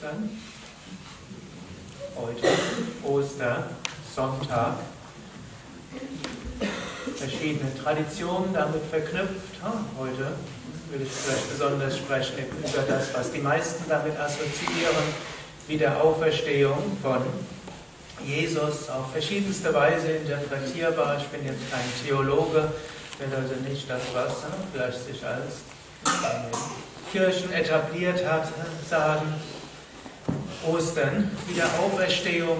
Ostern. Heute Ostersonntag. Verschiedene Traditionen damit verknüpft. Heute will ich vielleicht besonders sprechen über das, was die meisten damit assoziieren, wie der Auferstehung von Jesus auf verschiedenste Weise interpretierbar. Ich bin jetzt kein Theologe, will also nicht das, was vielleicht sich als Kirchen etabliert hat, sagen, Ostern, Wiederauferstehung,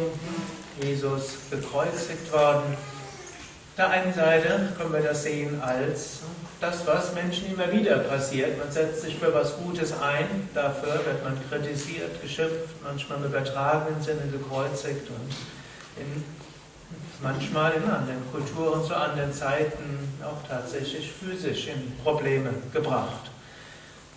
Jesus gekreuzigt worden. Auf der einen Seite können wir das sehen als das, was Menschen immer wieder passiert. Man setzt sich für was Gutes ein, dafür wird man kritisiert, geschimpft, manchmal im übertragenen Sinne gekreuzigt und in, manchmal in anderen Kulturen zu anderen Zeiten auch tatsächlich physisch in Probleme gebracht.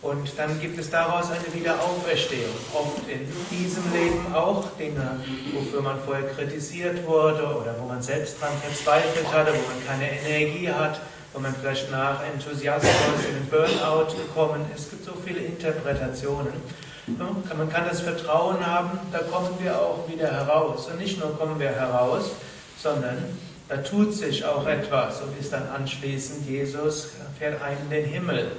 Und dann gibt es daraus eine Wiederauferstehung. Oft in diesem Leben auch Dinge, wofür man vorher kritisiert wurde oder wo man selbst dran verzweifelt hatte, wo man keine Energie hat, wo man vielleicht nach Enthusiasmus in den Burnout gekommen ist. Es gibt so viele Interpretationen. Man kann das Vertrauen haben, da kommen wir auch wieder heraus. Und nicht nur kommen wir heraus, sondern da tut sich auch etwas und ist dann anschließend Jesus, fährt ein in den Himmel.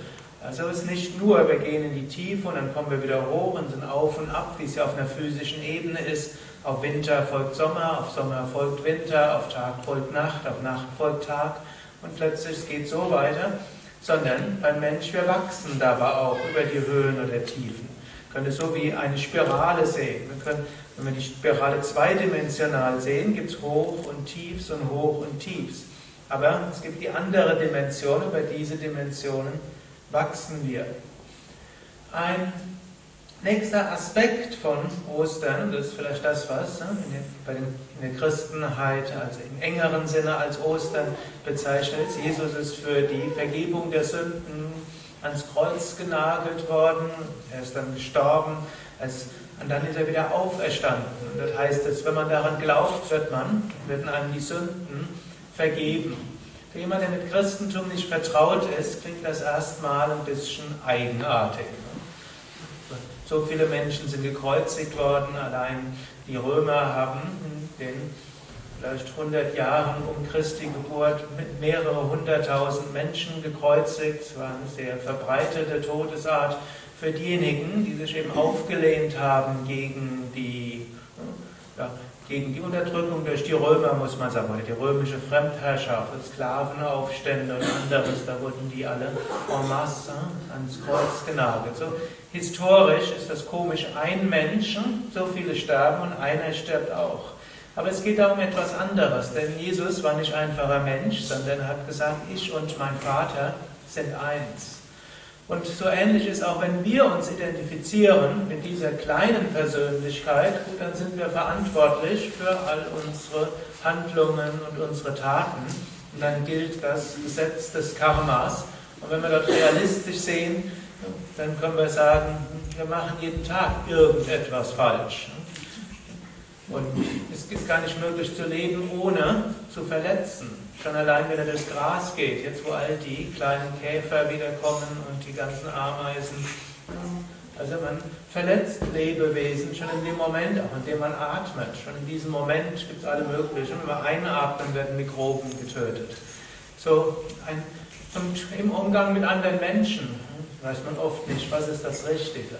Also es ist nicht nur, wir gehen in die Tiefe und dann kommen wir wieder hoch und sind auf und ab, wie es ja auf einer physischen Ebene ist. Auf Winter folgt Sommer, auf Sommer folgt Winter, auf Tag folgt Nacht, auf Nacht folgt Tag und plötzlich es geht so weiter, sondern beim Mensch, wir wachsen dabei auch über die Höhen oder Tiefen. Wir können es so wie eine Spirale sehen. Wir können, wenn wir die Spirale zweidimensional sehen, gibt es Hoch und Tiefs und Hoch und Tiefs. Aber es gibt die andere Dimension, über diese Dimensionen wachsen wir. Ein nächster Aspekt von Ostern, das ist vielleicht das, was in der Christenheit also im engeren Sinne als Ostern bezeichnet ist. Jesus ist für die Vergebung der Sünden ans Kreuz genagelt worden, er ist dann gestorben, und dann ist er wieder auferstanden. Und das heißt, dass wenn man daran glaubt, wird man, werden einem die Sünden vergeben. Für jemanden, der mit Christentum nicht vertraut ist, klingt das erstmal ein bisschen eigenartig. So viele Menschen sind gekreuzigt worden, allein die Römer haben in den vielleicht 100 Jahren um Christi Geburt mit mehrere hunderttausend Menschen gekreuzigt. Es war eine sehr verbreitete Todesart für diejenigen, die sich eben aufgelehnt haben gegen die gegen die Unterdrückung durch die Römer, muss man sagen, die römische Fremdherrschaft, Sklavenaufstände und anderes, da wurden die alle en masse ans Kreuz genagelt. So, historisch ist das komisch, ein Mensch, so viele sterben und einer stirbt auch. Aber es geht da um etwas anderes, denn Jesus war nicht einfacher Mensch, sondern er hat gesagt, ich und mein Vater sind eins. Und so ähnlich ist auch, wenn wir uns identifizieren mit dieser kleinen Persönlichkeit, dann sind wir verantwortlich für all unsere Handlungen und unsere Taten. Und dann gilt das Gesetz des Karmas. Und wenn wir dort realistisch sehen, dann können wir sagen, wir machen jeden Tag irgendetwas falsch. Und es ist gar nicht möglich zu leben, ohne zu verletzen. Schon allein, wenn er durchs Gras geht, jetzt wo all die kleinen Käfer wiederkommen und die ganzen Ameisen. Also man verletzt Lebewesen schon in dem Moment, auch in dem man atmet. Schon in diesem Moment gibt es alle möglichen. Wenn wir einatmen, werden Mikroben getötet. So, ein, und im Umgang mit anderen Menschen weiß man oft nicht, was ist das Richtige.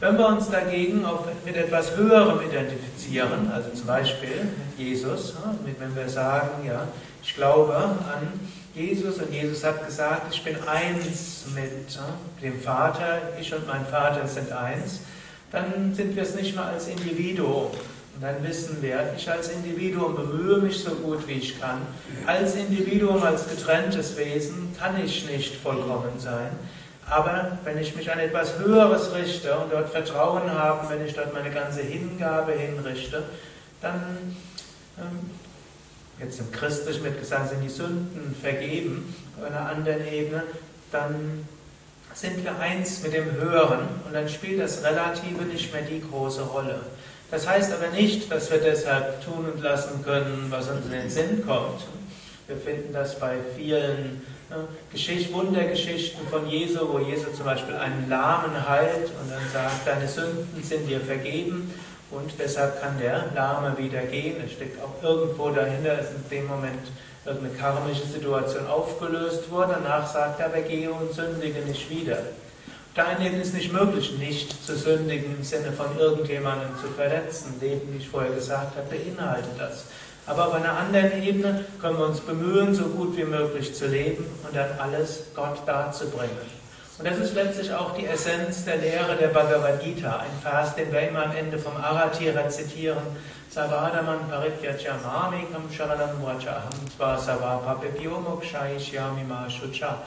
Wenn wir uns dagegen mit etwas Höherem identifizieren, also zum Beispiel mit Jesus, wenn wir sagen, ja, ich glaube an Jesus und Jesus hat gesagt, ich bin eins mit dem Vater, ich und mein Vater sind eins, dann sind wir es nicht mehr als Individuum. Und dann wissen wir, ich als Individuum bemühe mich so gut wie ich kann. Als Individuum, als getrenntes Wesen kann ich nicht vollkommen sein. Aber wenn ich mich an etwas Höheres richte und dort Vertrauen habe, wenn ich dort meine ganze Hingabe hinrichte, dann, ähm, jetzt im Christlichen wird gesagt, sind die Sünden vergeben, auf einer anderen Ebene, dann sind wir eins mit dem Höheren und dann spielt das Relative nicht mehr die große Rolle. Das heißt aber nicht, dass wir deshalb tun und lassen können, was uns in den Sinn kommt. Wir finden das bei vielen Geschicht, Wundergeschichten von Jesu, wo Jesu zum Beispiel einen Lahmen heilt und dann sagt, deine Sünden sind dir vergeben und deshalb kann der Lahme wieder gehen. Es steckt auch irgendwo dahinter, ist in dem Moment irgendeine karmische Situation aufgelöst worden. Danach sagt er, aber gehe und sündige nicht wieder. Ebene ist nicht möglich, nicht zu sündigen im Sinne von irgendjemandem zu verletzen. Leben, wie ich vorher gesagt habe, beinhaltet das. Aber auf einer anderen Ebene können wir uns bemühen, so gut wie möglich zu leben und dann alles Gott darzubringen. Und das ist letztlich auch die Essenz der Lehre der Bhagavad Gita, ein Vers, den wir immer am Ende vom Arati rezitieren. Savadaman parityajamami kam sharanam vrachaham tva ma shucha.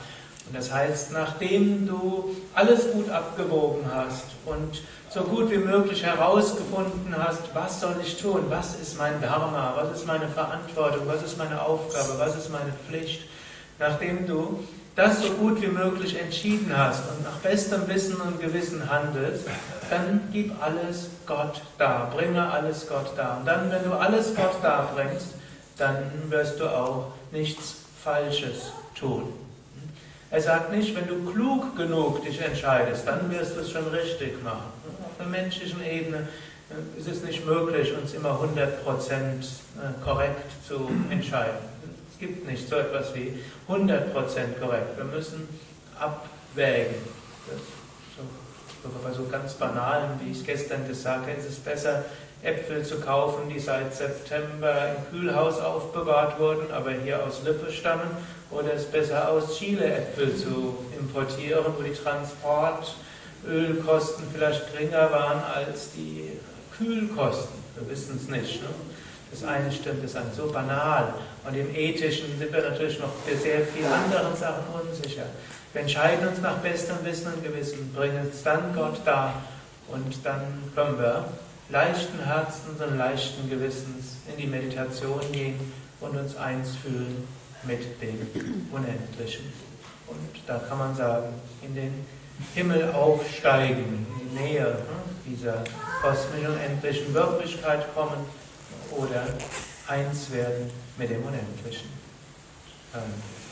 Und das heißt, nachdem du alles gut abgewogen hast und so gut wie möglich herausgefunden hast, was soll ich tun, was ist mein Dharma, was ist meine Verantwortung, was ist meine Aufgabe, was ist meine Pflicht, nachdem du das so gut wie möglich entschieden hast und nach bestem Wissen und Gewissen handelst, dann gib alles Gott da, bringe alles Gott da. Und dann, wenn du alles Gott da bringst, dann wirst du auch nichts Falsches tun. Er sagt nicht, wenn du klug genug dich entscheidest, dann wirst du es schon richtig machen. Auf der menschlichen Ebene ist es nicht möglich, uns immer 100% äh, korrekt zu entscheiden. Es gibt nicht so etwas wie 100% korrekt. Wir müssen abwägen. Das, so, bei so ganz banalen, wie ich es gestern gesagt habe, ist es besser, Äpfel zu kaufen, die seit September im Kühlhaus aufbewahrt wurden, aber hier aus Lippe stammen, oder es besser aus Chile Äpfel zu importieren, wo die Transportölkosten vielleicht geringer waren als die Kühlkosten. Wir wissen es nicht. Ne? Das eine stimmt, das andere so banal. Und im Ethischen sind wir natürlich noch für sehr viele andere Sachen unsicher. Wir entscheiden uns nach bestem Wissen und Gewissen, bringen es dann Gott da und dann können wir leichten Herzens und leichten Gewissens in die Meditation gehen und uns eins fühlen mit dem Unendlichen. Und da kann man sagen, in den Himmel aufsteigen, in die Nähe hm, dieser kosmischen unendlichen Wirklichkeit kommen oder eins werden mit dem Unendlichen. Amen.